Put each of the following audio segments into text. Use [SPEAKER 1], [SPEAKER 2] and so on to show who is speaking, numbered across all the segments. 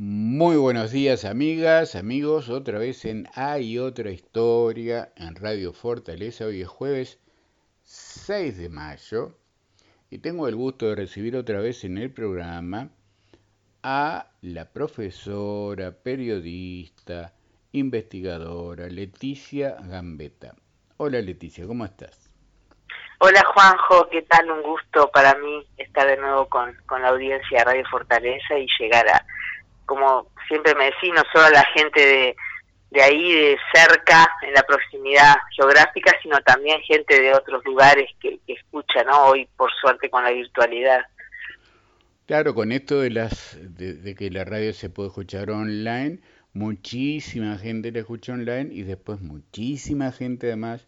[SPEAKER 1] Muy buenos días amigas, amigos, otra vez en Hay otra historia en Radio Fortaleza. Hoy es jueves 6 de mayo y tengo el gusto de recibir otra vez en el programa a la profesora, periodista, investigadora Leticia Gambetta. Hola Leticia, ¿cómo estás?
[SPEAKER 2] Hola Juanjo, ¿qué tal? Un gusto para mí estar de nuevo con, con la audiencia de Radio Fortaleza y llegar a como siempre me decís, no solo la gente de, de ahí, de cerca, en la proximidad geográfica, sino también gente de otros lugares que, escucha, ¿no? Hoy, por suerte, con la virtualidad.
[SPEAKER 1] Claro, con esto de, las, de, que la radio se puede escuchar online, muchísima gente la escucha online y después muchísima gente además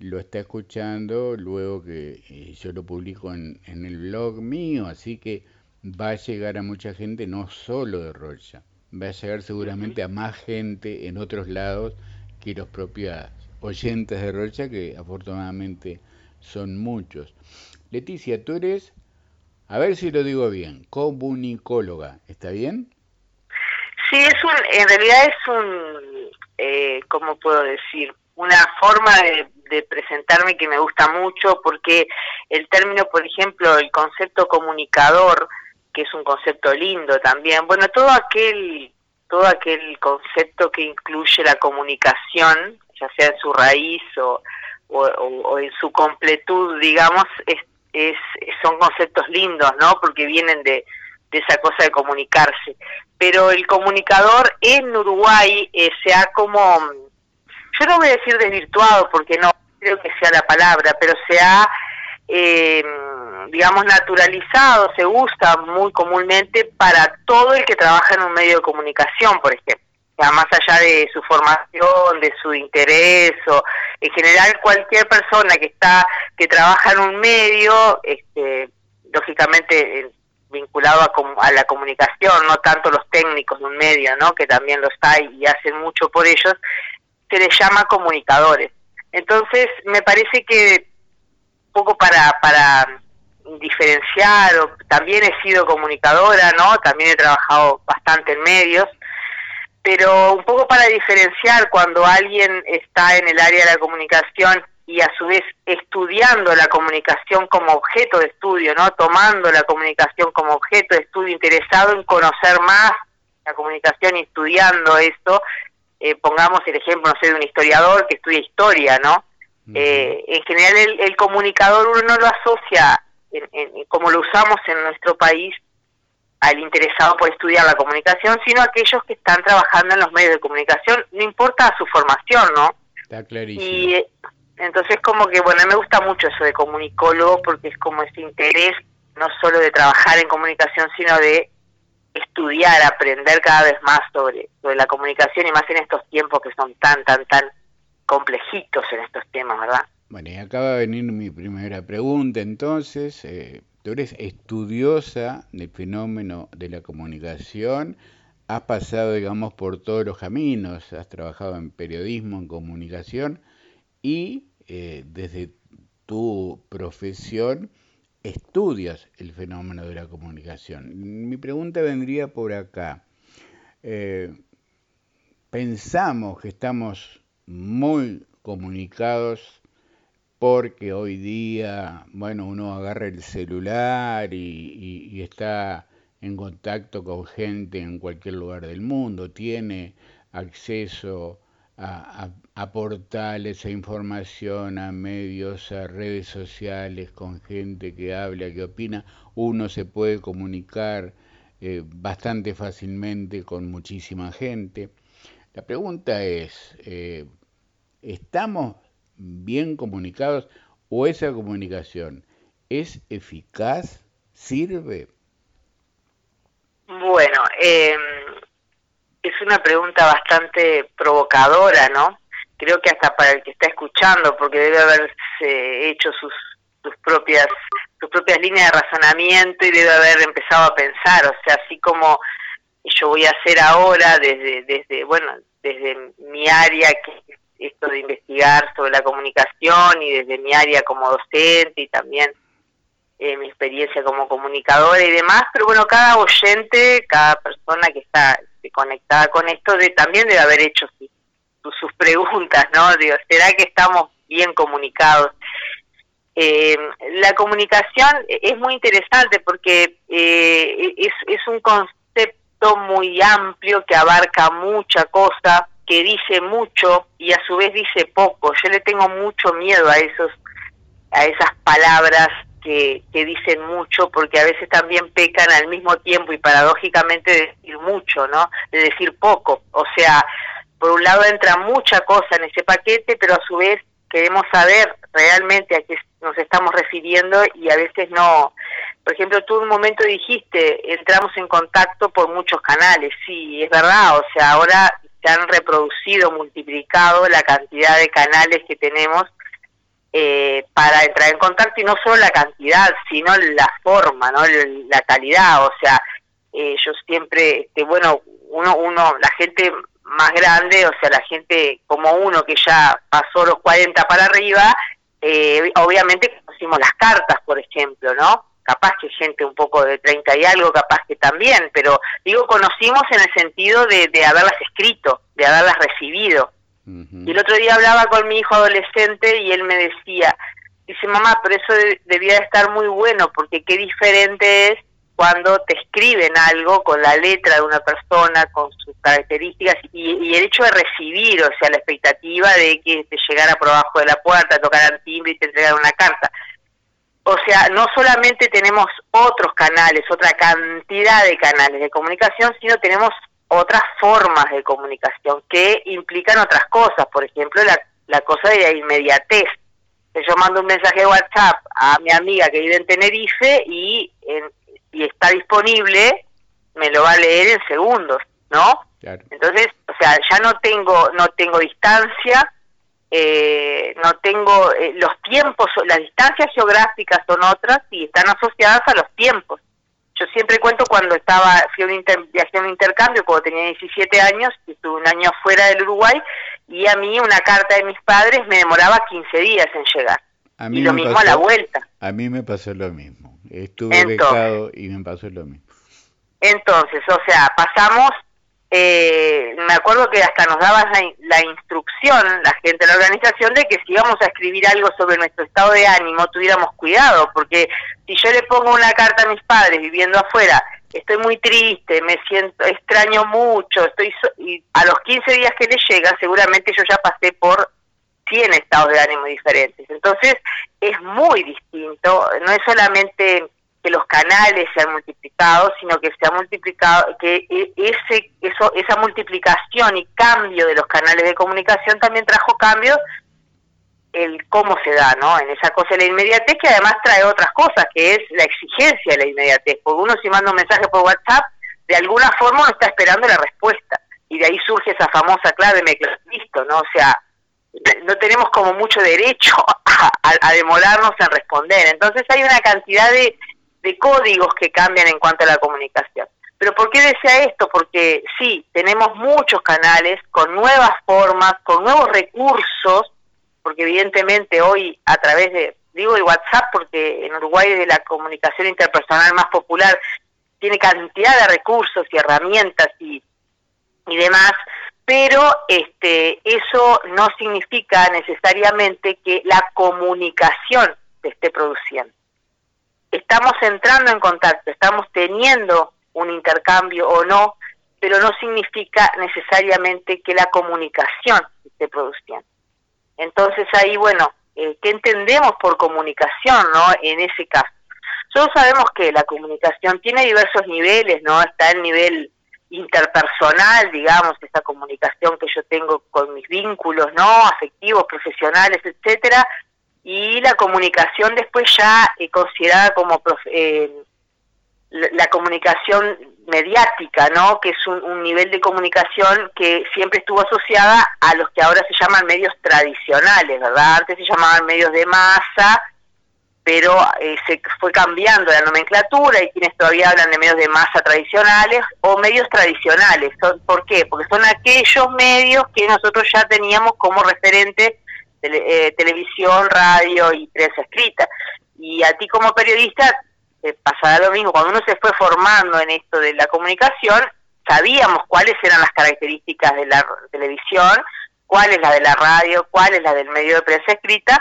[SPEAKER 1] lo está escuchando luego que eh, yo lo publico en, en el blog mío, así que va a llegar a mucha gente, no solo de Rocha, va a llegar seguramente a más gente en otros lados que los propios oyentes de Rocha, que afortunadamente son muchos. Leticia, tú eres, a ver si lo digo bien, comunicóloga, ¿está bien?
[SPEAKER 2] Sí, es un, en realidad es un, eh, ¿cómo puedo decir? Una forma de, de presentarme que me gusta mucho porque el término, por ejemplo, el concepto comunicador, que es un concepto lindo también. Bueno, todo aquel, todo aquel concepto que incluye la comunicación, ya sea en su raíz o, o, en su completud, digamos, es, es, son conceptos lindos, ¿no? Porque vienen de, de esa cosa de comunicarse. Pero el comunicador en Uruguay eh, se ha como, yo no voy a decir desvirtuado porque no creo que sea la palabra, pero se ha eh, digamos, naturalizado, se usa muy comúnmente para todo el que trabaja en un medio de comunicación, por ejemplo. O sea, más allá de su formación, de su interés, o en general cualquier persona que está, que trabaja en un medio, este, lógicamente eh, vinculado a, a, la comunicación, no tanto los técnicos de un medio, ¿no? que también los hay y hacen mucho por ellos, se les llama comunicadores. Entonces, me parece que poco para, para diferenciar, o también he sido comunicadora, ¿no? También he trabajado bastante en medios, pero un poco para diferenciar cuando alguien está en el área de la comunicación y a su vez estudiando la comunicación como objeto de estudio, ¿no? Tomando la comunicación como objeto de estudio, interesado en conocer más la comunicación y estudiando esto, eh, pongamos el ejemplo, no sé, de un historiador que estudia historia, ¿no? Eh, en general el, comunicador uno no lo asocia, como lo usamos en nuestro país, al interesado por estudiar la comunicación, sino aquellos que están trabajando en los medios de comunicación, no importa su formación, ¿no?
[SPEAKER 1] Está clarísimo.
[SPEAKER 2] Y eh, entonces como que, bueno, me gusta mucho eso de comunicólogo porque es como ese interés no solo de trabajar en comunicación, sino de estudiar, aprender cada vez más sobre, sobre la comunicación y más en estos tiempos que son tan, tan, tan complejitos en estos temas, ¿verdad?
[SPEAKER 1] Bueno, y acaba de venir mi primera pregunta, entonces, eh, tú eres estudiosa del fenómeno de la comunicación, has pasado, digamos, por todos los caminos, has trabajado en periodismo, en comunicación, y eh, desde tu profesión estudias el fenómeno de la comunicación. Mi pregunta vendría por acá. Eh, pensamos que estamos muy comunicados porque hoy día, bueno, uno agarra el celular y, está en contacto con gente en cualquier lugar del mundo, tiene acceso a, portales, a información, a medios, a redes sociales, con gente que habla, que opina, uno se puede comunicar eh, bastante fácilmente con muchísima gente. La pregunta es, eh, ¿estamos bien comunicados o esa comunicación es eficaz? ¿Sirve?
[SPEAKER 2] Bueno, eh, es una pregunta bastante provocadora, ¿no? Creo que hasta para el que está escuchando, porque debe haberse hecho sus, sus propias sus propias líneas de razonamiento y debe haber empezado a pensar, o sea, así como yo voy a hacer ahora desde, desde bueno, desde mi área, que esto de investigar sobre la comunicación y desde mi área como docente y también eh, mi experiencia como comunicadora y demás, pero bueno, cada oyente, cada persona que está conectada con esto, de, también debe haber hecho sus, preguntas, ¿no? Digo, ¿será que estamos bien comunicados? Eh, la comunicación es muy interesante porque eh, es, es un concepto muy amplio que abarca mucha cosa, que dice mucho y a su vez dice poco. Yo le tengo mucho miedo a esos a esas palabras que, dicen mucho porque a veces también pecan al mismo tiempo y paradójicamente de decir mucho, ¿no? De decir poco. O sea, por un lado entra mucha cosa en ese paquete, pero a su vez queremos saber realmente a qué nos estamos refiriendo y a veces no. Por ejemplo, tú un momento dijiste, entramos en contacto por muchos canales. Sí, es verdad, o sea, ahora se han reproducido, multiplicado la cantidad de canales que tenemos eh, para entrar en contacto y no solo la cantidad, sino la forma, ¿no? la calidad, o sea, eh, yo siempre, este, bueno, uno, uno, la gente más grande, o sea, la gente como uno que ya pasó los 40 para arriba, eh, obviamente conocimos las cartas, por ejemplo, ¿no? Capaz que gente un poco de 30 y algo, capaz que también, pero digo, conocimos en el sentido de, de haberlas escrito, de haberlas recibido. Y el otro día hablaba con mi hijo adolescente y él me decía, dice, mamá, pero eso debía de estar muy bueno porque qué diferente es cuando te escriben algo con la letra de una persona, con sus características y, el hecho de recibir, o sea, la expectativa de que te llegara por abajo de la puerta, tocaran timbre y te entregaran una carta. O sea, no solamente tenemos otros canales, otra cantidad de canales de comunicación, sino tenemos otras formas de comunicación que implican otras cosas, por ejemplo, la, la cosa de la inmediatez. Yo mando un mensaje de WhatsApp a mi amiga que vive en Tenerife y, y está disponible, me lo va a leer en segundos, ¿no? Entonces, o sea, ya no tengo no tengo distancia, eh, no tengo eh, los tiempos, las distancias geográficas son otras y están asociadas a los tiempos. Yo siempre cuento cuando estaba, fui a un viajé a un intercambio cuando tenía 17 años, estuve un año fuera del Uruguay, y a mí una carta de mis padres me demoraba 15 días en llegar. y lo mismo a la vuelta.
[SPEAKER 1] A mí me pasó lo mismo. Estuve becado y me pasó lo mismo.
[SPEAKER 2] Entonces, o sea, pasamos eh, me acuerdo que hasta nos daban la, instrucción, la gente de la organización, de que si íbamos a escribir algo sobre nuestro estado de ánimo, tuviéramos cuidado, porque si yo le pongo una carta a mis padres viviendo afuera, estoy muy triste, me siento, extraño mucho, estoy y a los 15 días que le llega, seguramente yo ya pasé por 100 estados de ánimo diferentes. Entonces, es muy distinto, no es solamente que los canales se han multiplicado, sino que se ha multiplicado, que e, ese, eso, esa multiplicación y cambio de los canales de comunicación también trajo cambios el cómo se da, ¿no? En esa cosa la inmediatez que además trae otras cosas, que es la exigencia de la inmediatez, porque uno si manda un mensaje por WhatsApp, de alguna forma uno está esperando la respuesta, y de ahí surge esa famosa clave me listo, ¿no? O sea, no tenemos como mucho derecho a, a demorarnos en responder, entonces hay una cantidad de códigos que cambian en cuanto a la comunicación. Pero ¿por qué desea esto? Porque sí, tenemos muchos canales con nuevas formas, con nuevos recursos, porque evidentemente hoy a través de, digo el WhatsApp porque en Uruguay es de la comunicación interpersonal más popular, tiene cantidad de recursos y herramientas y, y demás, pero este, eso no significa necesariamente que la comunicación se esté produciendo estamos entrando en contacto, estamos teniendo un intercambio o no, pero no significa necesariamente que la comunicación esté produciendo. Entonces ahí, bueno, eh, ¿qué entendemos por comunicación, no? En ese caso. Todos sabemos que la comunicación tiene diversos niveles, ¿no? Está el nivel interpersonal, digamos, esa comunicación que yo tengo con mis vínculos, ¿no? Afectivos, profesionales, etcétera, y la comunicación después ya eh, considerada como eh, la, comunicación mediática, ¿no? Que es un, nivel de comunicación que siempre estuvo asociada a los que ahora se llaman medios tradicionales, ¿verdad? Antes se llamaban medios de masa, pero eh, se fue cambiando la nomenclatura y quienes todavía hablan de medios de masa tradicionales o medios tradicionales. ¿Por qué? Porque son aquellos medios que nosotros ya teníamos como referente eh, televisión, radio y prensa escrita. y a ti como periodista te pasará lo mismo. Cuando uno se fue formando en esto de la comunicación, sabíamos cuáles eran las características de la televisión, cuál es la de la radio, cuál es la del medio de prensa escrita,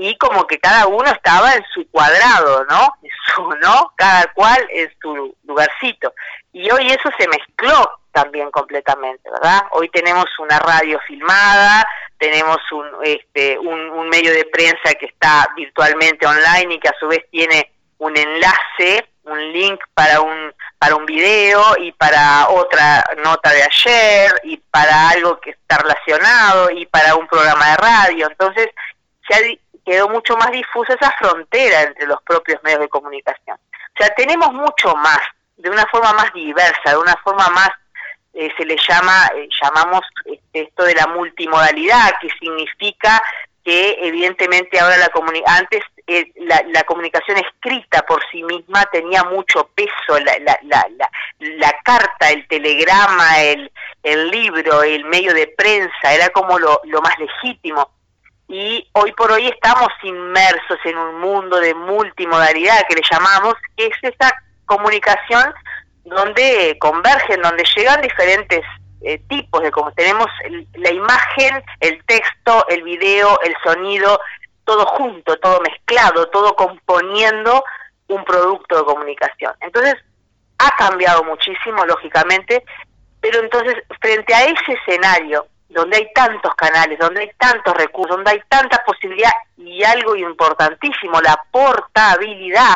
[SPEAKER 2] y como que cada uno estaba en su cuadrado, ¿no? su, ¿no? Cada cual en su lugarcito. Y hoy eso se mezcló también completamente, ¿verdad? Hoy tenemos una radio filmada, tenemos un, este, un, medio de prensa que está virtualmente online y que a su vez tiene un enlace, un link para un para un video y para otra nota de ayer y para algo que está relacionado y para un programa de radio. Entonces se quedó mucho más difusa esa frontera entre los propios medios de comunicación. O sea, tenemos mucho más, de una forma más diversa, de una forma más eh, se le llama, eh, llamamos este, esto de la multimodalidad, que significa que evidentemente ahora la antes eh, la, comunicación escrita por sí misma tenía mucho peso, la, la, la, carta, el telegrama, el, el, libro, el medio de prensa, era como lo más legítimo. Y hoy por hoy estamos inmersos en un mundo de multimodalidad que le llamamos, que es esa comunicación donde convergen, donde llegan diferentes eh, tipos de como tenemos la imagen, el texto, el video, el sonido, todo junto, todo mezclado, todo componiendo un producto de comunicación. Entonces, ha cambiado muchísimo, lógicamente, pero entonces, frente a ese escenario, donde hay tantos canales, donde hay tantos recursos, donde hay tanta posibilidad y algo importantísimo, la portabilidad,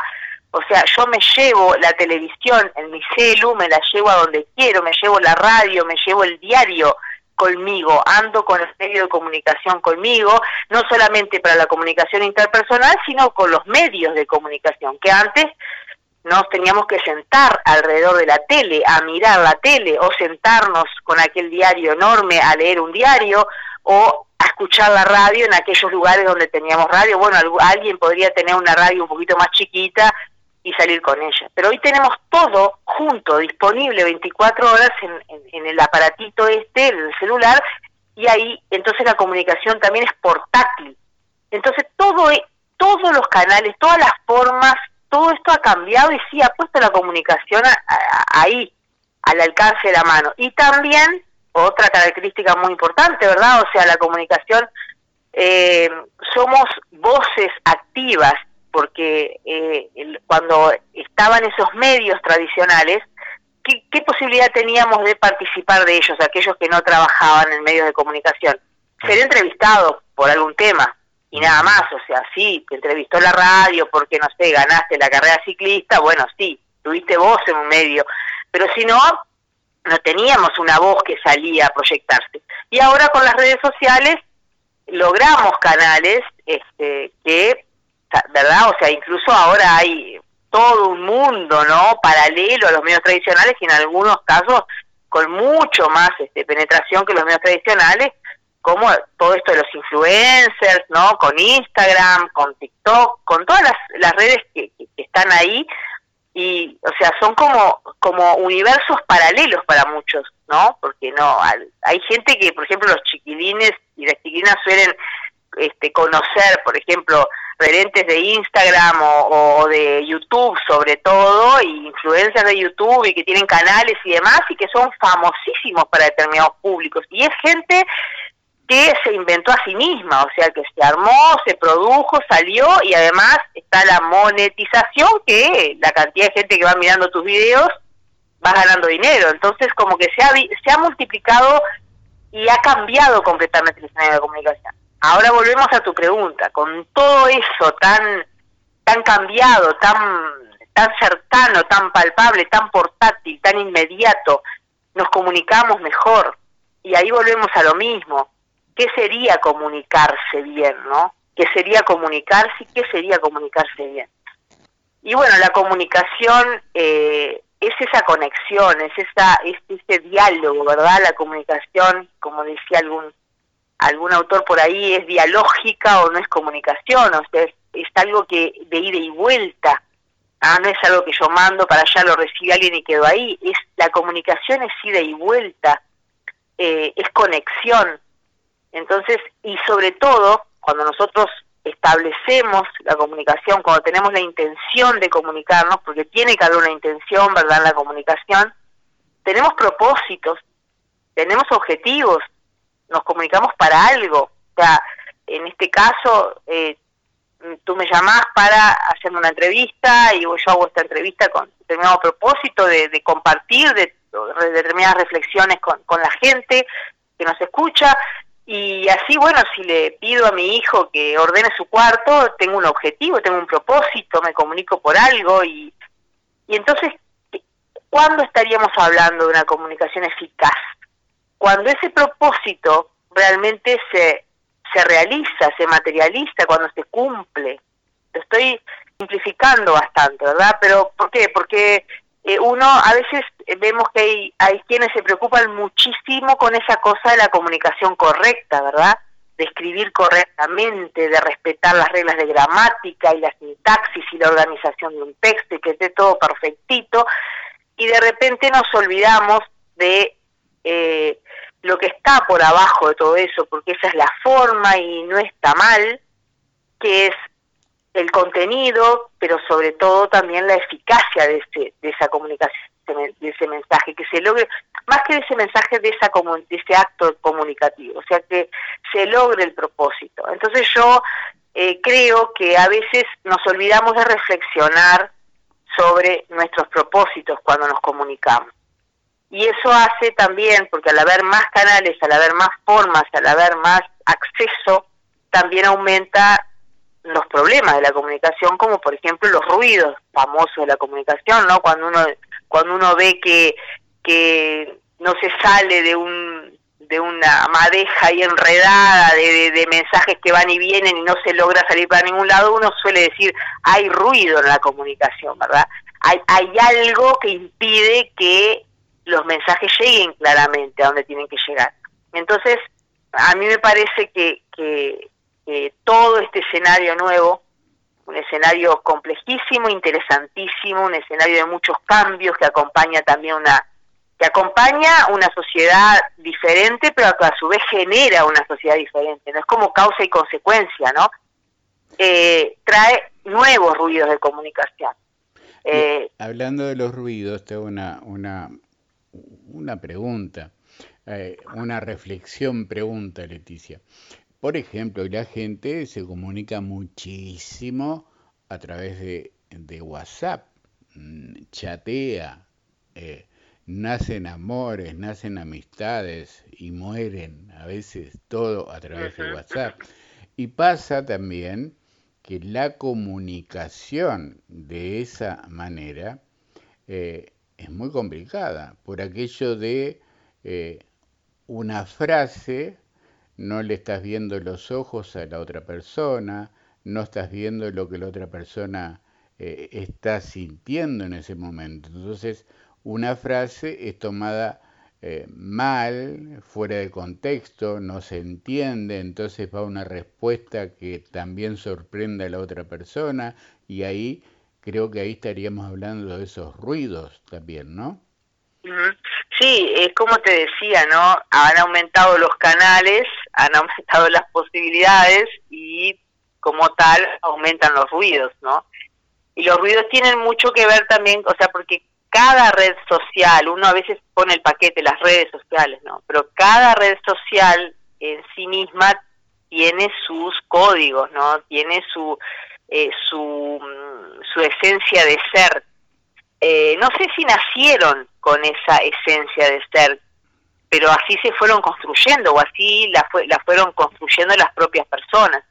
[SPEAKER 2] o sea, yo me llevo la televisión en mi celu, me la llevo a donde quiero, me llevo la radio, me llevo el diario conmigo, ando con el medio de comunicación conmigo, no solamente para la comunicación interpersonal, sino con los medios de comunicación, que antes nos teníamos que sentar alrededor de la tele, a mirar la tele, o sentarnos con aquel diario enorme a leer un diario, o a escuchar la radio en aquellos lugares donde teníamos radio. Bueno, alguien podría tener una radio un poquito más chiquita y salir con ella. Pero hoy tenemos todo junto, disponible 24 horas en, el aparatito este, el celular, y ahí entonces la comunicación también es portátil. Entonces todo, e, todos los canales, todas las formas, todo esto ha cambiado y sí ha puesto la comunicación ahí, al alcance de la mano. Y también, otra característica muy importante, ¿verdad? O sea, la comunicación, eh, somos voces activas porque eh, cuando estaban esos medios tradicionales, ¿qué, posibilidad teníamos de participar de ellos, aquellos que no trabajaban en medios de comunicación? Ser entrevistados por algún tema y nada más, o sea, sí, te entrevistó la radio porque, no sé, ganaste la carrera ciclista, bueno, sí, tuviste voz en un medio, pero si no, no teníamos una voz que salía a proyectarse. Y ahora con las redes sociales logramos canales este, que ¿verdad? O sea, incluso ahora hay todo un mundo, ¿no? Paralelo a los medios tradicionales y en algunos casos con mucho más este, penetración que los medios tradicionales, como todo esto de los influencers, ¿no? Con Instagram, con TikTok, con todas las, redes que, están ahí y, o sea, son como como universos paralelos para muchos, ¿no? Porque no hay gente que, por ejemplo, los chiquilines y las chiquilinas suelen este, conocer, por ejemplo, referentes de Instagram o, de YouTube sobre todo, y influencers de YouTube y que tienen canales y demás, y que son famosísimos para determinados públicos. Y es gente que se inventó a sí misma, o sea, que se armó, se produjo, salió y además está la monetización que la cantidad de gente que va mirando tus videos va ganando dinero. Entonces, como que se ha, se ha multiplicado y ha cambiado completamente el escenario de comunicación. Ahora volvemos a tu pregunta, con todo eso tan tan cambiado, tan tan cercano, tan palpable, tan portátil, tan inmediato, nos comunicamos mejor. Y ahí volvemos a lo mismo. ¿Qué sería comunicarse bien, no? ¿Qué sería comunicarse y qué sería comunicarse bien? Y bueno, la comunicación eh, es esa conexión, es, esa, es ese diálogo, ¿verdad? La comunicación, como decía algún algún autor por ahí es dialógica o no es comunicación, o sea, es, algo que de ida y vuelta, ah, no es algo que yo mando para allá, lo recibe alguien y quedó ahí, es la comunicación es ida y vuelta, eh, es conexión. Entonces, y sobre todo, cuando nosotros establecemos la comunicación, cuando tenemos la intención de comunicarnos, porque tiene que haber una intención, ¿verdad?, en la comunicación, tenemos propósitos, tenemos objetivos, nos comunicamos para algo. O sea, en este caso, eh, tú me llamás para hacer una entrevista y yo hago esta entrevista con determinado propósito de, compartir de, determinadas reflexiones con, con la gente que nos escucha y así, bueno, si le pido a mi hijo que ordene su cuarto, tengo un objetivo, tengo un propósito, me comunico por algo y, y entonces, ¿cuándo estaríamos hablando de una comunicación eficaz? Cuando ese propósito realmente se, se realiza, se materializa, cuando se cumple. Lo estoy simplificando bastante, ¿verdad? Pero ¿por qué? Porque eh, uno a veces eh, vemos que hay, hay quienes se preocupan muchísimo con esa cosa de la comunicación correcta, ¿verdad? De escribir correctamente, de respetar las reglas de gramática y la sintaxis y la organización de un texto y que esté todo perfectito. Y de repente nos olvidamos de eh, lo que está por abajo de todo eso, porque esa es la forma y no está mal, que es el contenido, pero sobre todo también la eficacia de, ese, de esa comunicación, de ese mensaje, que se logre, más que de ese mensaje, de, esa, de ese acto comunicativo, o sea, que se logre el propósito. Entonces yo eh, creo que a veces nos olvidamos de reflexionar sobre nuestros propósitos cuando nos comunicamos. Y eso hace también, porque al haber más canales, al haber más formas, al haber más acceso, también aumenta los problemas de la comunicación, como por ejemplo los ruidos famosos de la comunicación, ¿no? Cuando uno cuando uno ve que que no se sale de un de una madeja ahí enredada de, de, mensajes que van y vienen y no se logra salir para ningún lado, uno suele decir hay ruido en la comunicación, ¿verdad? Hay, hay algo que impide que los mensajes lleguen claramente a donde tienen que llegar. Entonces, a mí me parece que, que eh, todo este escenario nuevo, un escenario complejísimo, interesantísimo, un escenario de muchos cambios que acompaña también una que acompaña una sociedad diferente, pero que a su vez genera una sociedad diferente. No es como causa y consecuencia, ¿no? Eh, trae nuevos ruidos de comunicación.
[SPEAKER 1] Eh, hablando de los ruidos, tengo una, una, una pregunta, una reflexión pregunta, Leticia. Por ejemplo, la gente se comunica muchísimo a través de, WhatsApp, mm, chatea, eh, nacen amores, nacen amistades y mueren a veces todo a través de WhatsApp. Y pasa también que la comunicación de esa manera eh, es muy complicada por aquello de eh, una frase no le estás viendo los ojos a la otra persona, no estás viendo lo que la otra persona eh, está sintiendo en ese momento. Entonces, una frase es tomada eh, mal, fuera de contexto, no se entiende, entonces va una respuesta que también sorprende a la otra persona y ahí creo que ahí estaríamos hablando de esos ruidos también, ¿no?
[SPEAKER 2] Sí, es como te decía, ¿no? Han aumentado los canales, han aumentado las posibilidades y como tal aumentan los ruidos, ¿no? Y los ruidos tienen mucho que ver también, o sea, porque cada red social, uno a veces pone el paquete, las redes sociales, ¿no? Pero cada red social en sí misma tiene sus códigos, ¿no? Tiene su, eh, su, mm, su esencia de ser. Eh, no sé si nacieron con esa esencia de ser, pero así se fueron construyendo o así la, fue, la fueron construyendo las propias personas.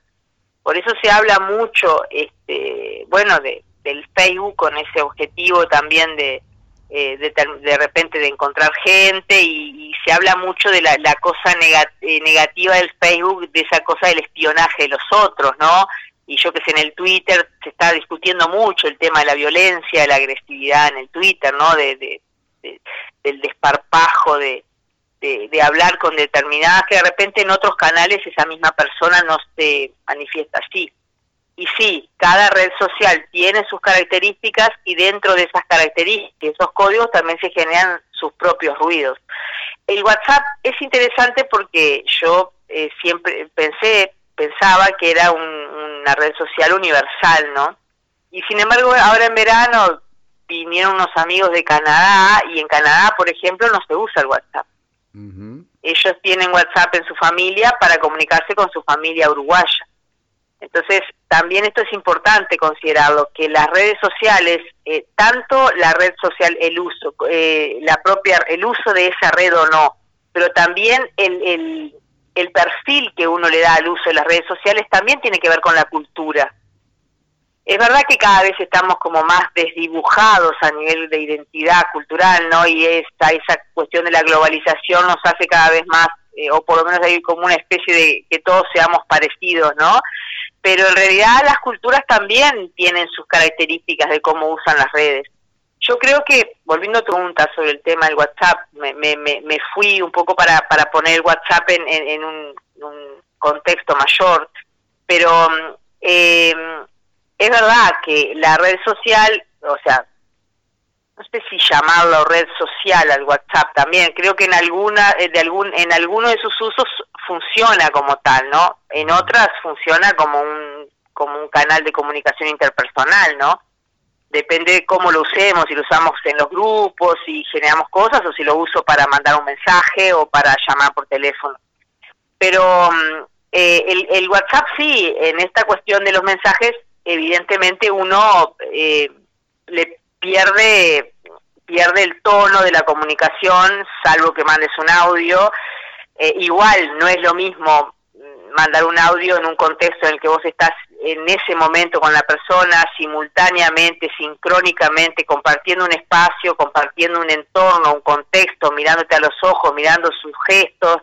[SPEAKER 2] Por eso se habla mucho, este, bueno, de, del Facebook con ese objetivo también de, eh, de, repente de encontrar gente y, se habla mucho de la, la cosa eh, negativa del Facebook, de esa cosa del espionaje de los otros, ¿no? Y yo que sé, en el Twitter se está discutiendo mucho el tema de la violencia, de la agresividad en el Twitter, ¿no? de, del desparpajo de, de, hablar con determinadas, que de repente en otros canales esa misma persona no se manifiesta así. Y sí, cada red social tiene sus características y dentro de esas características, esos códigos también se generan sus propios ruidos. El WhatsApp es interesante porque yo eh, siempre pensé, pensaba que era un una red social universal, ¿no? Y sin embargo, ahora en verano vinieron unos amigos de Canadá y en Canadá, por ejemplo, no se usa el WhatsApp. Ellos tienen WhatsApp en su familia para comunicarse con su familia uruguaya. Entonces, también esto es importante considerarlo, que las redes sociales, eh, tanto la red social, el uso, eh, la propia, el uso de esa red o no, pero también el, el perfil que uno le da al uso de las redes sociales también tiene que ver con la cultura. Es verdad que cada vez estamos como más desdibujados a nivel de identidad cultural, ¿no? Y esa, esa cuestión de la globalización nos hace cada vez más, eh, o por lo menos hay como una especie de que todos seamos parecidos, ¿no? Pero en realidad las culturas también tienen sus características de cómo usan las redes. Yo creo que, volviendo a tu pregunta sobre el tema del WhatsApp, me, me, me fui un poco para, para poner WhatsApp en, en, un, un, contexto mayor, pero eh, es verdad que la red social, o sea, no sé si llamarlo red social al WhatsApp también, creo que en alguna eh, de algún en alguno de sus usos funciona como tal, ¿no? En otras funciona como un como un canal de comunicación interpersonal, ¿no? Depende de cómo lo usemos, si lo usamos en los grupos, si generamos cosas o si lo uso para mandar un mensaje o para llamar por teléfono. Pero mm, eh, el, el WhatsApp sí, en esta cuestión de los mensajes evidentemente uno eh, le pierde pierde el tono de la comunicación, salvo que mandes un audio. Eh, igual no es lo mismo mandar un audio en un contexto en el que vos estás en ese momento con la persona, simultáneamente, sincrónicamente, compartiendo un espacio, compartiendo un entorno, un contexto, mirándote a los ojos, mirando sus gestos,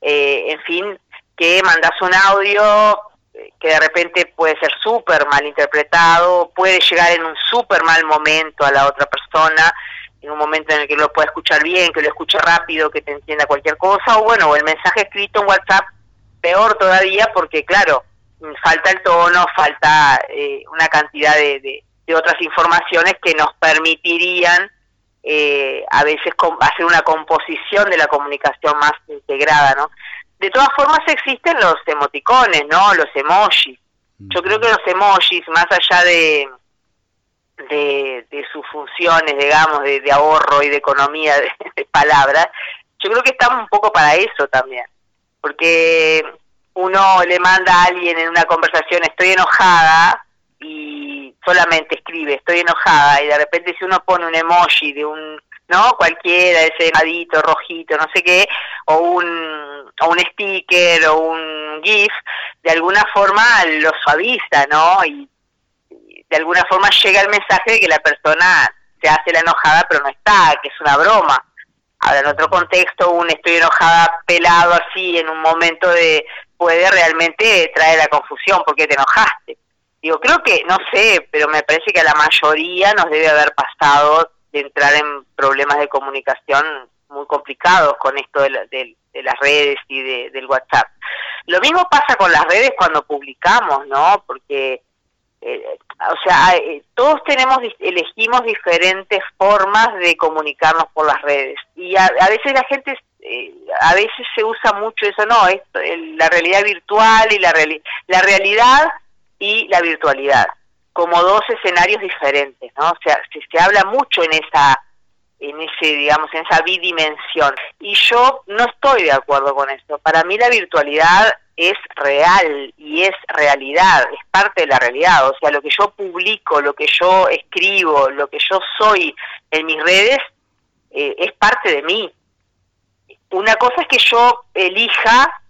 [SPEAKER 2] eh, en fin, que mandas un audio que de repente puede ser súper mal interpretado, puede llegar en un súper mal momento a la otra persona, en un momento en el que lo pueda escuchar bien, que lo escuche rápido, que te entienda cualquier cosa, o bueno, el mensaje escrito en WhatsApp, peor todavía, porque claro, falta el tono, falta eh, una cantidad de, de, otras informaciones que nos permitirían eh, a veces hacer una composición de la comunicación más integrada, ¿no? De todas formas existen los emoticones, ¿no? Los emojis. Yo creo que los emojis, más allá de, de, sus funciones, digamos, de, ahorro y de economía de, palabras, yo creo que estamos un poco para eso también. Porque uno le manda a alguien en una conversación, estoy enojada, y solamente escribe, estoy enojada, y de repente si uno pone un emoji de un ¿no? Cualquiera, ese madito, rojito, no sé qué, o un, o un sticker o un GIF, de alguna forma lo suaviza, ¿no? Y, de alguna forma llega el mensaje de que la persona se hace la enojada, pero no está, que es una broma. Ahora, en otro contexto, un estoy enojada pelado así en un momento de puede realmente traer la confusión porque te enojaste. Digo, creo que, no sé, pero me parece que a la mayoría nos debe haber pasado de entrar en problemas de comunicación muy complicados con esto de, las redes y del WhatsApp. Lo mismo pasa con las redes cuando publicamos, ¿no? Porque, eh, o sea, eh, todos tenemos, elegimos diferentes formas de comunicarnos por las redes. Y a, veces la gente, eh, a veces se usa mucho eso, no, esto, la realidad virtual y la, la realidad y la virtualidad como dos escenarios diferentes, ¿no? O sea, se, se habla mucho en esa en ese digamos en esa bidimensión y yo no estoy de acuerdo con esto. Para mí la virtualidad es real y es realidad, es parte de la realidad, o sea, lo que yo publico, lo que yo escribo, lo que yo soy en mis redes eh, es parte de mí. Una cosa es que yo elija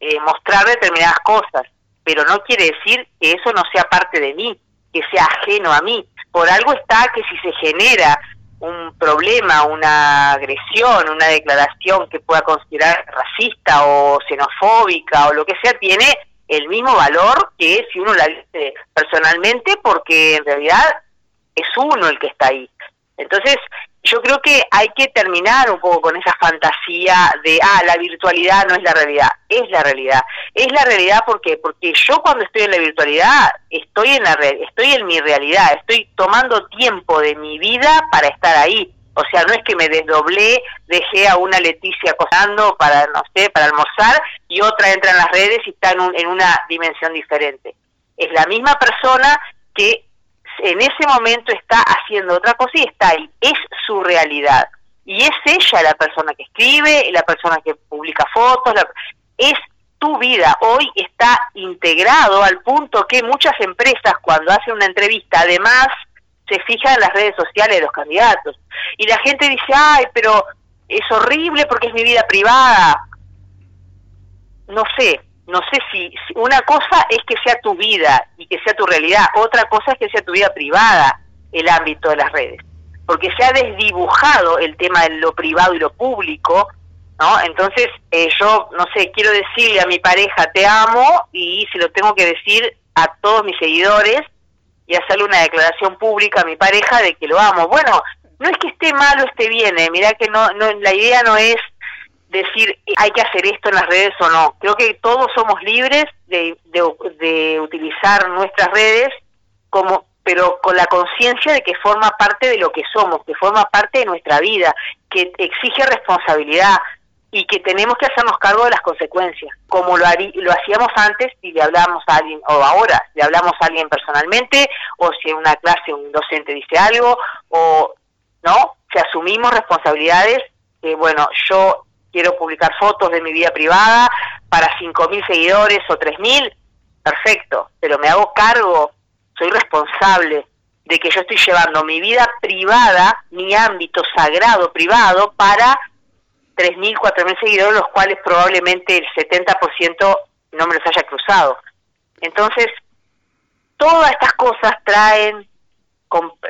[SPEAKER 2] eh, mostrar determinadas cosas, pero no quiere decir que eso no sea parte de mí que sea ajeno a mí. Por algo está que si se genera un problema, una agresión, una declaración que pueda considerar racista o xenofóbica o lo que sea, tiene el mismo valor que si uno la dice personalmente, porque en realidad es uno el que está ahí. Entonces, yo creo que hay que terminar un poco con esa fantasía de, ah, la virtualidad no es la realidad, es la realidad. Es la realidad porque porque yo cuando estoy en la virtualidad estoy en la estoy en mi realidad, estoy tomando tiempo de mi vida para estar ahí. O sea, no es que me desdoblé, dejé a una Leticia acosando para, no sé, para almorzar y otra entra en las redes y está en, en una dimensión diferente. es la misma persona que en ese momento está haciendo otra cosa y está ahí, es su realidad. Y es ella la persona que escribe, la persona que publica fotos, es tu vida. Hoy está integrado al punto que muchas empresas cuando hacen una entrevista, además, se fijan en las redes sociales de los candidatos. Y la gente dice, ay, pero es horrible porque es mi vida privada. No sé, no sé si, una cosa es que sea tu vida y que sea tu realidad, otra cosa es que sea tu vida privada el ámbito de las redes, porque se ha desdibujado el tema de lo privado y lo público, ¿no? Entonces eh, yo, no sé, quiero decirle a mi pareja te amo y si lo tengo que decir a todos mis seguidores y hacerle una declaración pública a mi pareja de que lo amo. Bueno, no es que esté mal o esté bien, eh, mira que no, no, la idea no es decir hay que hacer esto en las redes o no. Creo que todos somos libres de, de, utilizar nuestras redes como pero con la conciencia de que forma parte de lo que somos, que forma parte de nuestra vida, que exige responsabilidad y que tenemos que hacernos cargo de las consecuencias, como lo, lo hacíamos antes si le hablamos a alguien, o ahora, le hablamos a alguien personalmente, o si en una clase un docente dice algo, o no, si asumimos responsabilidades, que bueno, yo quiero publicar fotos de mi vida privada para 5.000 seguidores o 3.000, perfecto, pero me hago cargo, soy responsable de que yo estoy llevando mi vida privada, mi ámbito sagrado privado, para 3.000, 4.000 seguidores, los cuales probablemente el 70% no me los haya cruzado. Entonces, todas estas cosas traen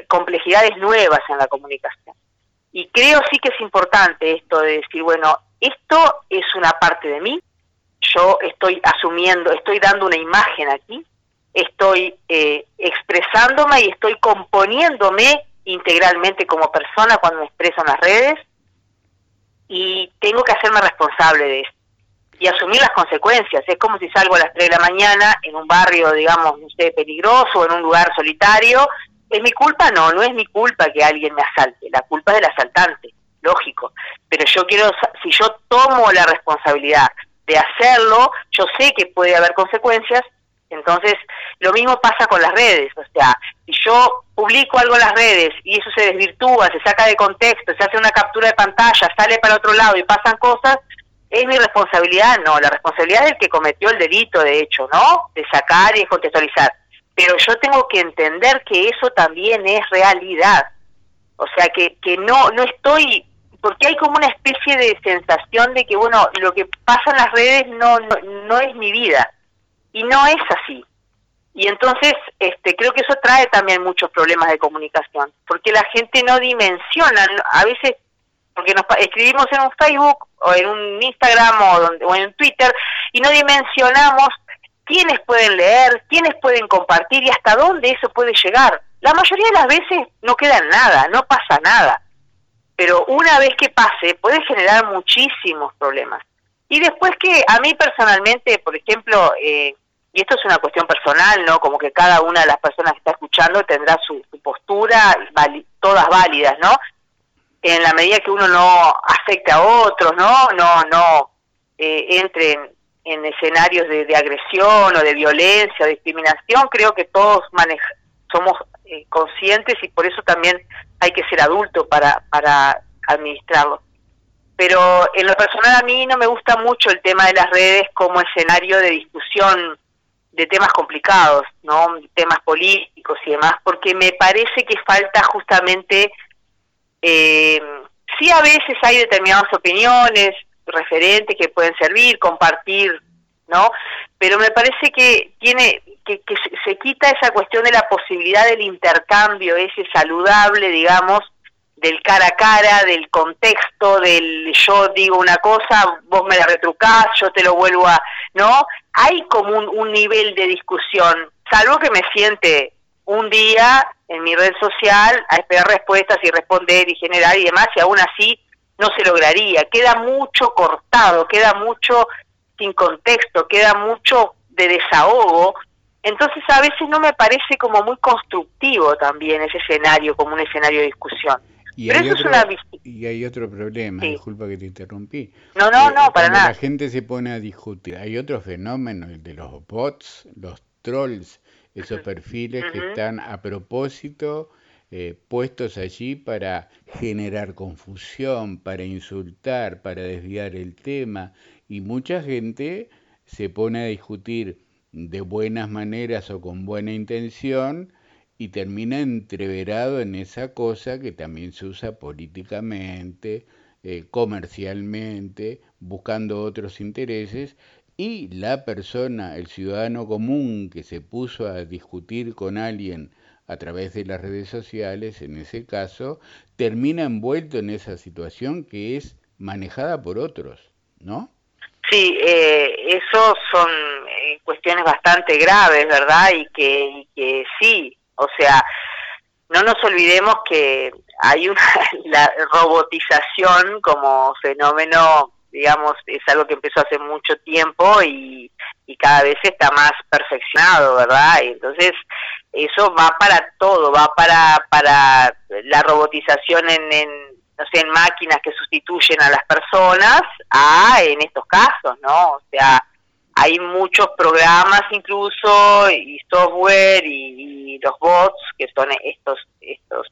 [SPEAKER 2] complejidades nuevas en la comunicación. Y creo sí que es importante esto de decir, bueno, esto es una parte de mí, yo estoy asumiendo, estoy dando una imagen aquí, estoy eh, expresándome y estoy componiéndome integralmente como persona cuando me expreso en las redes y tengo que hacerme responsable de eso y asumir las consecuencias. Es como si salgo a las 3 de la mañana en un barrio, digamos, no sé, peligroso, en un lugar solitario. ¿Es mi culpa? No, no es mi culpa que alguien me asalte. La culpa es del asaltante lógico, pero yo quiero, si yo tomo la responsabilidad de hacerlo, yo sé que puede haber consecuencias, entonces lo mismo pasa con las redes, o sea, si yo publico algo en las redes y eso se desvirtúa, se saca de contexto, se hace una captura de pantalla, sale para otro lado y pasan cosas, ¿es mi responsabilidad? No, la responsabilidad es el que cometió el delito, de hecho, ¿no? De sacar y descontextualizar. Pero yo tengo que entender que eso también es realidad. O sea, que, que no, no estoy porque hay como una especie de sensación de que, bueno, lo que pasa en las redes no, no, es mi vida. Y no es así. Y entonces este, creo que eso trae también muchos problemas de comunicación, porque la gente no dimensiona, a veces, porque nos escribimos en un Facebook o en un Instagram o, donde, o en Twitter y no dimensionamos quiénes pueden leer, quiénes pueden compartir y hasta dónde eso puede llegar. La mayoría de las veces no queda nada, no pasa nada pero una vez que pase puede generar muchísimos problemas. Y después que a mí personalmente, por ejemplo, eh, y esto es una cuestión personal, ¿no? Como que cada una de las personas que está escuchando tendrá su, postura, todas válidas, ¿no? En la medida que uno no afecte a otros, ¿no? No, no eh, entre en, escenarios de, agresión o de violencia o discriminación, creo que todos somos eh, conscientes y por eso también hay que ser adulto para, para administrarlo. Pero en lo personal a mí no me gusta mucho el tema de las redes como escenario de discusión de temas complicados, ¿no? Temas políticos y demás, porque me parece que falta justamente, eh, sí a veces hay determinadas opiniones, referentes que pueden servir, compartir, ¿no? Pero me parece que tiene que, que se, quita esa cuestión de la posibilidad del intercambio, ese saludable, digamos, del cara a cara, del contexto, del yo digo una cosa, vos me la retrucás, yo te lo vuelvo a... ¿No? Hay como un, un nivel de discusión, salvo que me siente un día en mi red social a esperar respuestas y responder y generar y demás, y aún así no se lograría. Queda mucho cortado, queda mucho sin contexto, queda mucho de desahogo entonces a veces no me parece como muy constructivo también ese escenario, como un escenario de discusión.
[SPEAKER 1] Y, hay, otro, y hay otro problema, disculpa que te interrumpí.
[SPEAKER 2] No, no, no, para nada.
[SPEAKER 1] La gente se pone a discutir. Hay otro fenómeno, el de los bots, los trolls, esos perfiles que están a propósito eh, puestos allí para generar confusión, para insultar, para desviar el tema, y mucha gente se pone a discutir de buenas maneras o con buena intención y termina entreverado en esa cosa que también se usa políticamente, eh, comercialmente, buscando otros intereses, y la persona, el ciudadano común que se puso a discutir con alguien a través de las redes sociales, en ese caso, termina envuelto en esa situación que es manejada por otros, ¿no?
[SPEAKER 2] Sí, eh, eso son eh, cuestiones bastante graves, ¿verdad? Y que, y que sí, o sea, no nos olvidemos que hay una la robotización como fenómeno, digamos, es algo que empezó hace mucho tiempo y, y cada vez está más perfeccionado, ¿verdad? Y entonces eso va para todo, va para para la robotización en, en no sé, en máquinas que sustituyen a las personas, a en estos casos, ¿no? O sea, hay muchos programas incluso y software y, los bots que son estos estos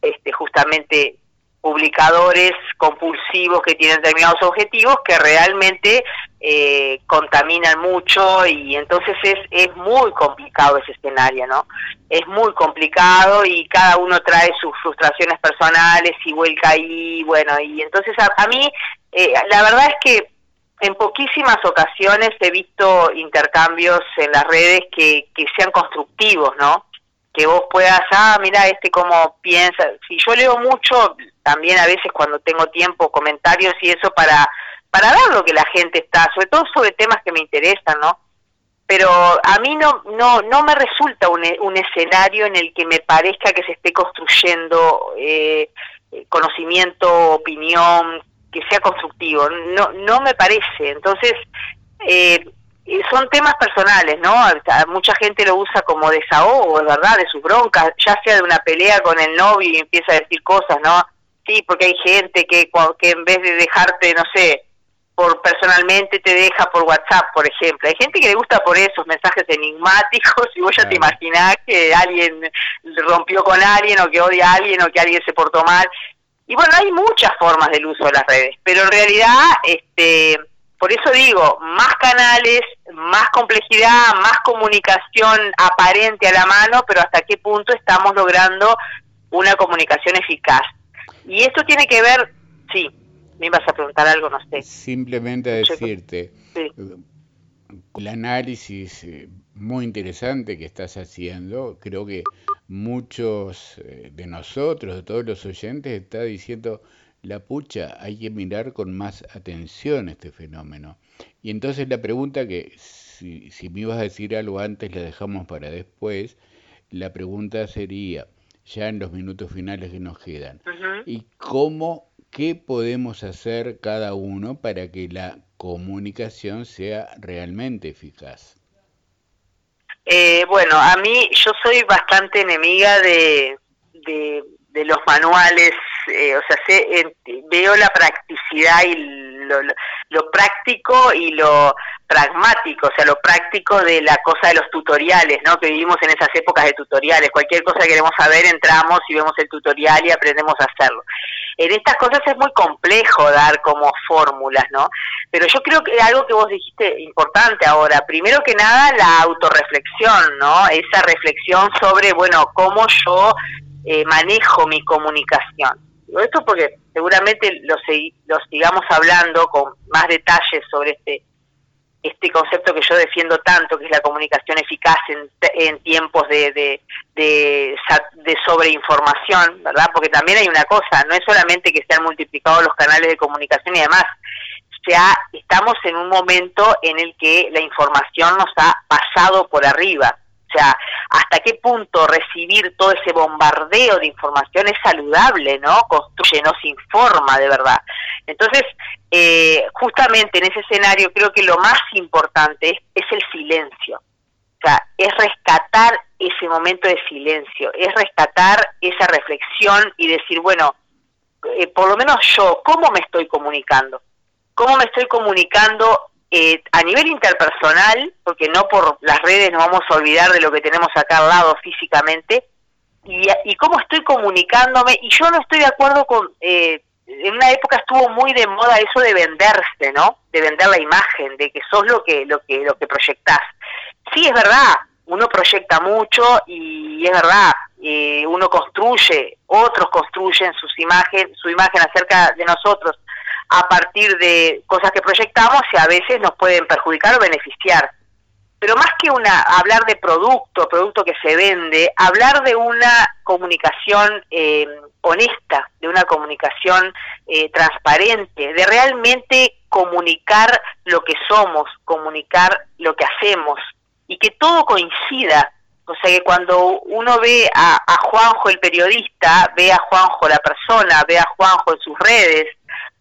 [SPEAKER 2] este justamente publicadores compulsivos que tienen determinados objetivos que realmente eh, contaminan mucho y entonces es, es muy complicado ese escenario, ¿no? Es muy complicado y cada uno trae sus frustraciones personales y vuelca ahí, bueno, y entonces a, mí eh, la verdad es que en poquísimas ocasiones he visto intercambios en las redes que, que sean constructivos, ¿no? Que vos puedas, ah, mira, este cómo piensa. Si yo leo mucho, también a veces cuando tengo tiempo, comentarios y eso para, para ver lo que la gente está, sobre todo sobre temas que me interesan, ¿no? Pero a mí no, no, no me resulta un, un escenario en el que me parezca que se esté construyendo eh, conocimiento, opinión, que sea constructivo. No, no me parece. Entonces, eh, son temas personales, ¿no? Mucha gente lo usa como desahogo, es verdad, de sus broncas, ya sea de una pelea con el novio y empieza a decir cosas, ¿no? Sí, porque hay gente que, que en vez de dejarte, no sé, por personalmente te deja por WhatsApp, por ejemplo. Hay gente que le gusta por esos mensajes enigmáticos y vos ya te imaginás que alguien rompió con alguien o que odia a alguien o que alguien se portó mal. Y bueno, hay muchas formas del uso de las redes, pero en realidad, este, por eso digo, más canales, más complejidad, más comunicación aparente a la mano, pero hasta qué punto estamos logrando una comunicación eficaz. Y esto tiene que ver, sí, me ibas a preguntar algo, no sé.
[SPEAKER 1] Simplemente decirte, el análisis eh, muy interesante que estás haciendo, creo que muchos eh, de nosotros, de todos los oyentes, está diciendo, la pucha, hay que mirar con más atención este fenómeno. Y entonces la pregunta que, si, si me ibas a decir algo antes, la dejamos para después, la pregunta sería, ya en los minutos finales que nos quedan, ¿y cómo, qué podemos hacer cada uno para que la comunicación sea realmente eficaz?
[SPEAKER 2] Eh, bueno, a mí yo soy bastante enemiga de, de, los manuales, eh, o sea, sé, veo la practicidad y lo, lo, práctico y lo pragmático, o sea, lo práctico de la cosa de los tutoriales, ¿no? Que vivimos en esas épocas de tutoriales. Cualquier cosa que queremos saber, entramos y vemos el tutorial y aprendemos a hacerlo. En estas cosas es muy complejo dar como fórmulas, ¿no? Pero yo creo que algo que vos dijiste importante ahora, primero que nada la autorreflexión, ¿no? Esa reflexión sobre, bueno, cómo yo eh, manejo mi comunicación. Esto porque seguramente lo, lo sigamos hablando con más detalles sobre este este concepto que yo defiendo tanto, que es la comunicación eficaz en, tiempos de, de, de, de, sobreinformación, ¿verdad? Porque también hay una cosa, no es solamente que se han multiplicado los canales de comunicación y demás, ya estamos en un momento en el que la información nos ha pasado por arriba. O sea, hasta qué punto recibir todo ese bombardeo de información es saludable, ¿no? Construye, nos informa de verdad. Entonces, eh, justamente en ese escenario creo que lo más importante es, el silencio. O sea, es rescatar ese momento de silencio, es rescatar esa reflexión y decir, bueno, eh, por lo menos yo, ¿cómo me estoy comunicando? ¿Cómo me estoy comunicando eh, a nivel interpersonal, porque no por las redes nos vamos a olvidar de lo que tenemos acá al lado físicamente, y, y cómo estoy comunicándome, y yo no estoy de acuerdo con, eh, en una época estuvo muy de moda eso de venderse, ¿no? De vender la imagen, de que sos lo que, lo que, lo que proyectás. Sí, es verdad, uno proyecta mucho y es verdad, eh, uno construye, otros construyen sus imagen, su imagen acerca de nosotros a partir de cosas que proyectamos y a veces nos pueden perjudicar o beneficiar. Pero más que una hablar de producto, producto que se vende, hablar de una comunicación eh, honesta, de una comunicación eh, transparente, de realmente comunicar lo que somos, comunicar lo que hacemos y que todo coincida. O sea que cuando uno ve a, a Juanjo el periodista, ve a Juanjo la persona, ve a Juanjo en sus redes,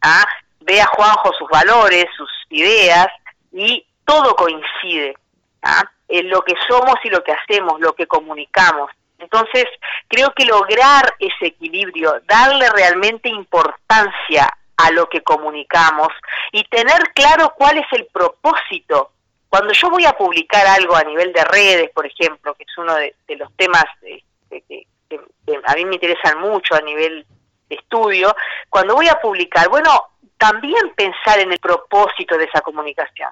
[SPEAKER 2] ¿ah? ve a Juanjo sus valores, sus ideas y todo coincide ¿ah? en lo que somos y lo que hacemos, lo que comunicamos. Entonces, creo que lograr ese equilibrio, darle realmente importancia a lo que comunicamos y tener claro cuál es el propósito. Cuando yo voy a publicar algo a nivel de redes, por ejemplo, que es uno de, los temas que a mí me interesan mucho a nivel de estudio, cuando voy a publicar, bueno, también pensar en el propósito de esa comunicación.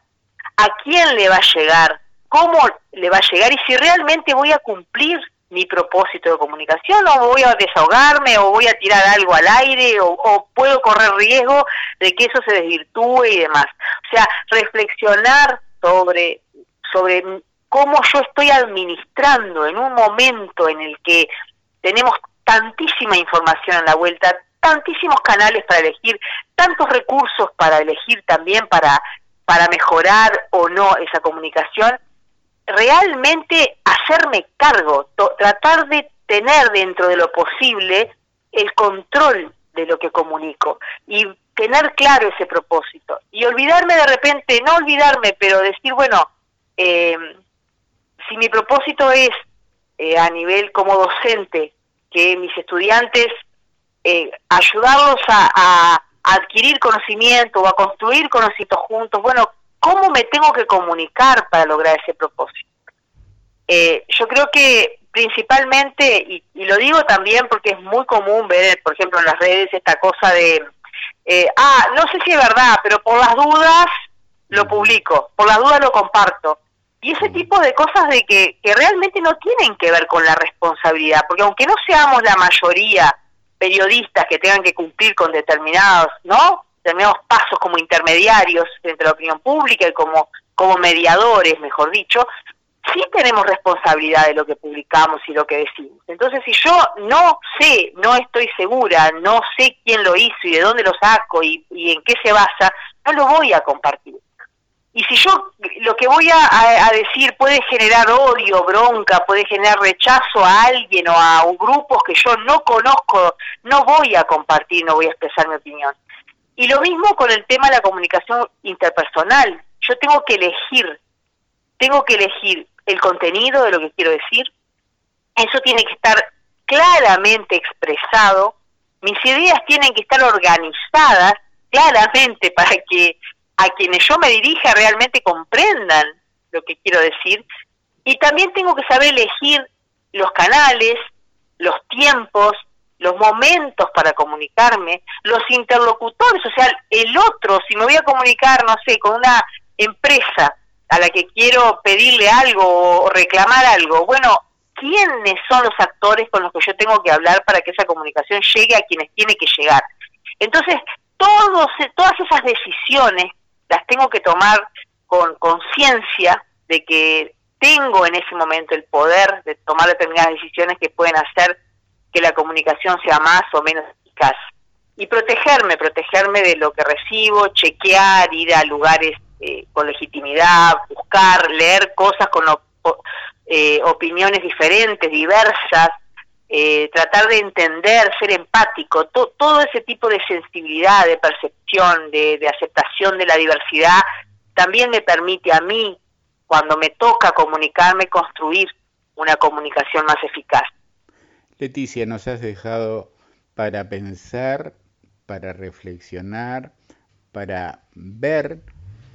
[SPEAKER 2] ¿A quién le va a llegar? ¿Cómo le va a llegar? Y si realmente voy a cumplir mi propósito de comunicación o voy a desahogarme o voy a tirar algo al aire o, puedo correr riesgo de que eso se desvirtúe y demás. O sea, reflexionar sobre, sobre cómo yo estoy administrando en un momento en el que tenemos tantísima información en la vuelta, tantísimos canales para elegir, tantos recursos para elegir también para, para mejorar o no esa comunicación, realmente hacerme cargo, tratar de tener dentro de lo posible el control de lo que comunico y tener claro ese propósito. Y olvidarme de repente, no olvidarme, pero decir, bueno, eh, si mi propósito es eh, a nivel como docente que mis estudiantes eh, ayudarlos a, adquirir conocimiento o a construir conocimiento juntos. Bueno, ¿cómo me tengo que comunicar para lograr ese propósito? Eh, yo creo que principalmente, y, lo digo también porque es muy común ver, por ejemplo, en las redes esta cosa de, eh, ah, no sé si es verdad, pero por las dudas lo publico, por las dudas lo comparto. Y ese tipo de cosas de que, que realmente no tienen que ver con la responsabilidad, porque aunque no seamos la mayoría periodistas que tengan que cumplir con determinados, ¿no? Determinados pasos como intermediarios entre la opinión pública y como, como mediadores, mejor dicho, sí tenemos responsabilidad de lo que publicamos y lo que decimos. Entonces, si yo no sé, no estoy segura, no sé quién lo hizo y de dónde lo saco y, y en qué se basa, no lo voy a compartir. Y si yo lo que voy a, decir puede generar odio, bronca, puede generar rechazo a alguien o a un grupo que yo no conozco, no voy a compartir, no voy a expresar mi opinión. Y lo mismo con el tema de la comunicación interpersonal. Yo tengo que elegir, tengo que elegir el contenido de lo que quiero decir. Eso tiene que estar claramente expresado. Mis ideas tienen que estar organizadas claramente para que a quienes yo me dirija realmente comprendan lo que quiero decir y también tengo que saber elegir los canales, los tiempos, los momentos para comunicarme, los interlocutores, o sea, el otro, si me voy a comunicar, no sé, con una empresa a la que quiero pedirle algo o reclamar algo, bueno, ¿quiénes son los actores con los que yo tengo que hablar para que esa comunicación llegue a quienes tiene que llegar? Entonces, todos, todas esas decisiones las tengo que tomar con conciencia de que tengo en ese momento el poder de tomar determinadas decisiones que pueden hacer que la comunicación sea más o menos eficaz. Y protegerme, protegerme de lo que recibo, chequear, ir a lugares eh, con legitimidad, buscar, leer cosas con eh, opiniones diferentes, diversas, eh, tratar de entender, ser empático, todo ese tipo de sensibilidad, de percepción, de, aceptación de la diversidad, también me permite a mí, cuando me toca comunicarme, construir una comunicación más eficaz.
[SPEAKER 1] Leticia, nos has dejado para pensar, para reflexionar, para ver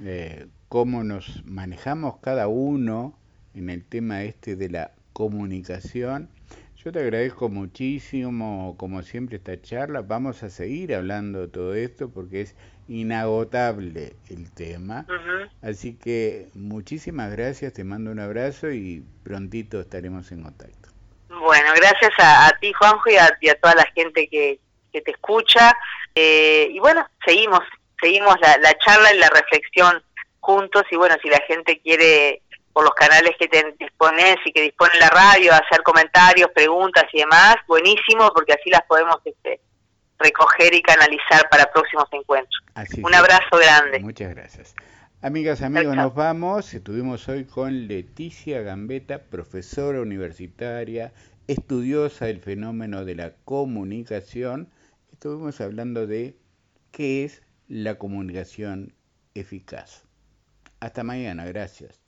[SPEAKER 1] eh, cómo nos manejamos cada uno en el tema este de la comunicación. Yo te agradezco muchísimo, como siempre, esta charla. Vamos a seguir hablando de todo esto porque es inagotable el tema. Así que muchísimas gracias, te mando un abrazo y prontito estaremos en contacto.
[SPEAKER 2] Bueno, gracias a, ti, Juanjo, y a, toda la gente que, te escucha. Eh, y bueno, seguimos, seguimos la, la charla y la reflexión juntos. Y bueno, si la gente quiere por los canales que te dispones y que dispone la radio, hacer comentarios, preguntas y demás, buenísimo, porque así las podemos este, recoger y canalizar para próximos encuentros. Un abrazo grande.
[SPEAKER 1] Muchas gracias. Amigas, amigos, nos vamos. Estuvimos hoy con Leticia Gambetta, profesora universitaria, estudiosa del fenómeno de la comunicación. Estuvimos hablando de qué es la comunicación eficaz. Hasta mañana, gracias.